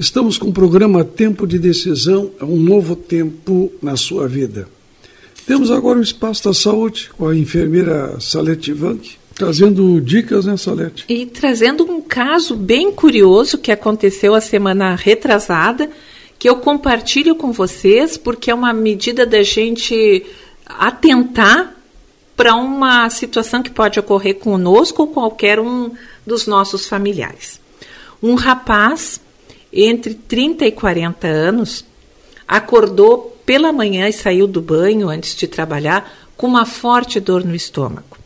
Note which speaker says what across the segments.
Speaker 1: Estamos com o programa Tempo de Decisão, é um novo tempo na sua vida. Temos agora o Espaço da Saúde com a enfermeira Salete Vanck, trazendo dicas, né, Salete?
Speaker 2: E trazendo um caso bem curioso que aconteceu a semana retrasada, que eu compartilho com vocês, porque é uma medida da gente atentar para uma situação que pode ocorrer conosco ou qualquer um dos nossos familiares. Um rapaz entre 30 e 40 anos acordou pela manhã e saiu do banho antes de trabalhar com uma forte dor no estômago.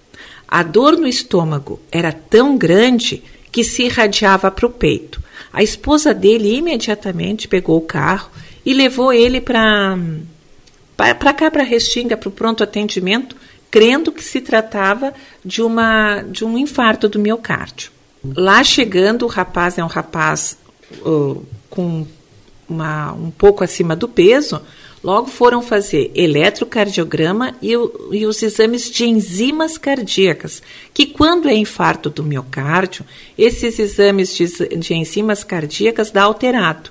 Speaker 2: A dor no estômago era tão grande que se irradiava para o peito. A esposa dele imediatamente pegou o carro e levou ele para cá para Restinga para o pronto atendimento crendo que se tratava de, uma, de um infarto do miocárdio. Lá chegando, o rapaz é um rapaz uh, com uma, um pouco acima do peso, logo foram fazer eletrocardiograma e, e, os exames de enzimas cardíacas, que quando é infarto do miocárdio, esses exames de, de enzimas cardíacas dá alterado.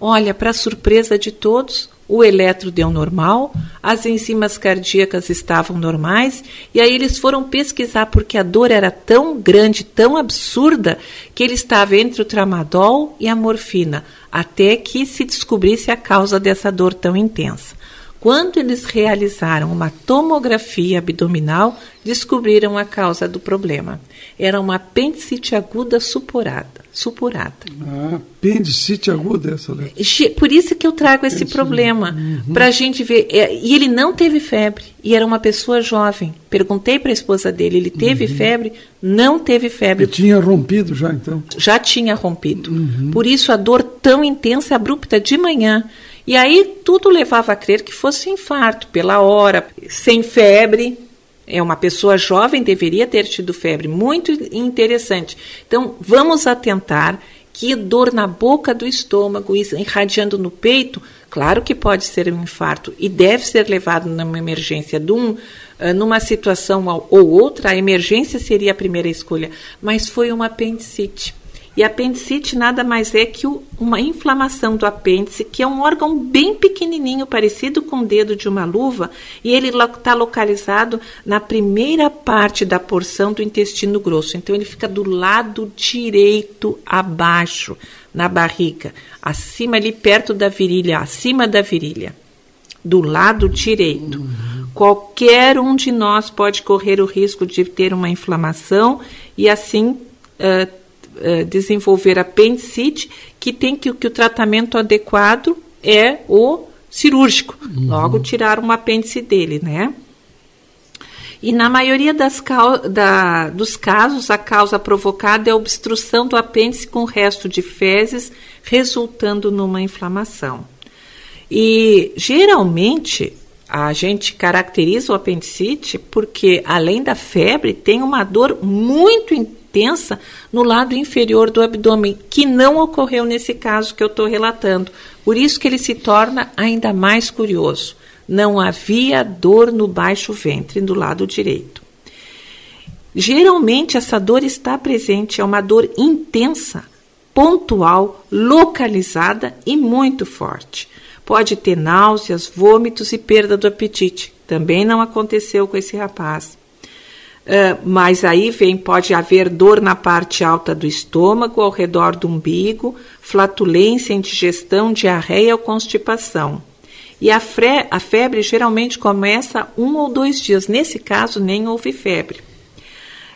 Speaker 2: Olha, para surpresa de todos, o eletro deu normal, as enzimas cardíacas estavam normais, e aí eles foram pesquisar porque a dor era tão grande, tão absurda, que ele estava entre o tramadol e a morfina, até que se descobrisse a causa dessa dor tão intensa. Quando eles realizaram uma tomografia abdominal, descobriram a causa do problema. Era uma apendicite aguda supurada. supurada.
Speaker 1: Ah, apendicite aguda essa, né?
Speaker 2: Por isso que eu trago esse problema, uhum. para a gente ver. É, e ele não teve febre, e era uma pessoa jovem. Perguntei para a esposa dele, ele teve uhum. febre? Não teve febre.
Speaker 1: E tinha rompido já, então?
Speaker 2: Já tinha rompido. Uhum. Por isso a dor tão intensa, abrupta de manhã. E aí tudo levava a crer que fosse infarto pela hora, sem febre. É uma pessoa jovem, deveria ter tido febre. Muito interessante. Então, vamos atentar que dor na boca do estômago, irradiando no peito, claro que pode ser um infarto e deve ser levado numa emergência de um, ah, numa situação ou outra, a emergência seria a primeira escolha, mas foi uma apendicite. E apendicite nada mais é que uma inflamação do apêndice, que é um órgão bem pequenininho, parecido com o dedo de uma luva, e ele está localizado na primeira parte da porção do intestino grosso. Então ele fica do lado direito abaixo, na barriga, acima ali perto da virilha, acima da virilha, do lado direito. Uhum. Qualquer um de nós pode correr o risco de ter uma inflamação e assim uh, uh, desenvolver apendicite, que tem que, que o tratamento adequado é o cirúrgico. Uhum. Logo, tirar um apêndice dele, né? E na maioria das da, dos casos, a causa provocada é a obstrução do apêndice com resto de fezes, resultando numa inflamação. E geralmente a gente caracteriza o apendicite porque, além da febre, tem uma dor muito intensa intensa no lado inferior do abdômen, que não ocorreu nesse caso que eu estou relatando. Por isso que ele se torna ainda mais curioso. Não havia dor no baixo ventre, do lado direito. Geralmente essa dor está presente, é uma dor intensa, pontual, localizada e muito forte. Pode ter náuseas, vômitos e perda do apetite. Também não aconteceu com esse rapaz. Uh, mas aí vem, pode haver dor na parte alta do estômago, ao redor do umbigo, flatulência, indigestão, diarreia ou constipação. E a, a febre geralmente começa um ou dois dias. Nesse caso, nem houve febre.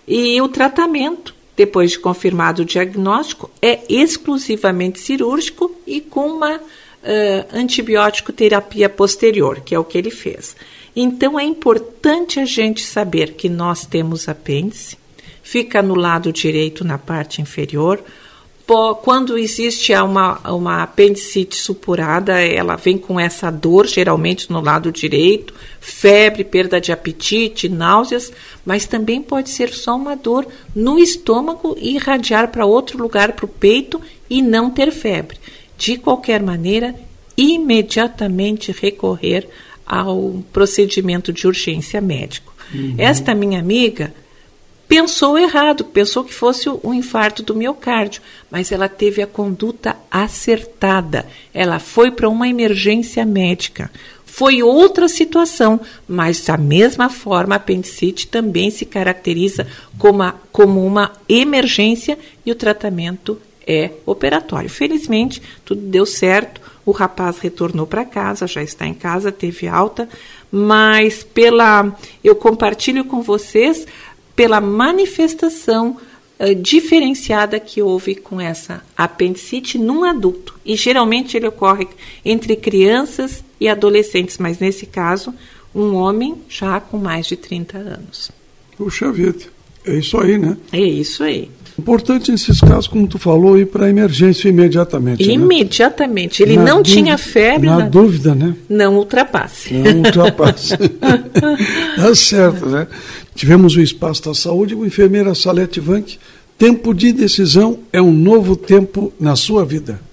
Speaker 2: E o tratamento, depois de confirmado o diagnóstico, é exclusivamente cirúrgico e com uma uh, antibiótico terapia posterior, que é o que ele fez. Então é importante a gente saber que nós temos apêndice, fica no lado direito na parte inferior. Quando existe uma, uma apendicite supurada, ela vem com essa dor, geralmente no lado direito, febre, perda de apetite, náuseas, mas também pode ser só uma dor no estômago e irradiar para outro lugar, para o peito, e não ter febre. De qualquer maneira, imediatamente recorrer ao procedimento de urgência médico. Uhum. Esta minha amiga pensou errado, pensou que fosse um infarto do miocárdio, mas ela teve a conduta acertada. Ela foi para uma emergência médica. Foi outra situação, mas da mesma forma a apendicite também se caracteriza como, a, como uma emergência e o tratamento é operatório. Felizmente, tudo deu certo. O rapaz retornou para casa, já está em casa, teve alta, mas pela eu compartilho com vocês pela manifestação uh, diferenciada que houve com essa apendicite num adulto. E geralmente ele ocorre entre crianças e adolescentes, mas nesse caso, um homem já com mais de 30 anos.
Speaker 1: Puxa vida, é isso aí, né?
Speaker 2: É isso aí.
Speaker 1: Importante nesses casos, como tu falou, ir para a emergência imediatamente.
Speaker 2: Né? Imediatamente. Né? Ele na não dúvida, tinha febre.
Speaker 1: Na, na, dúvida, né?
Speaker 2: Não ultrapasse.
Speaker 1: Não ultrapasse. tá certo, né? Tivemos o Espaço da Saúde, a enfermeira Salete Vanck. Tempo de decisão é um novo tempo na sua vida.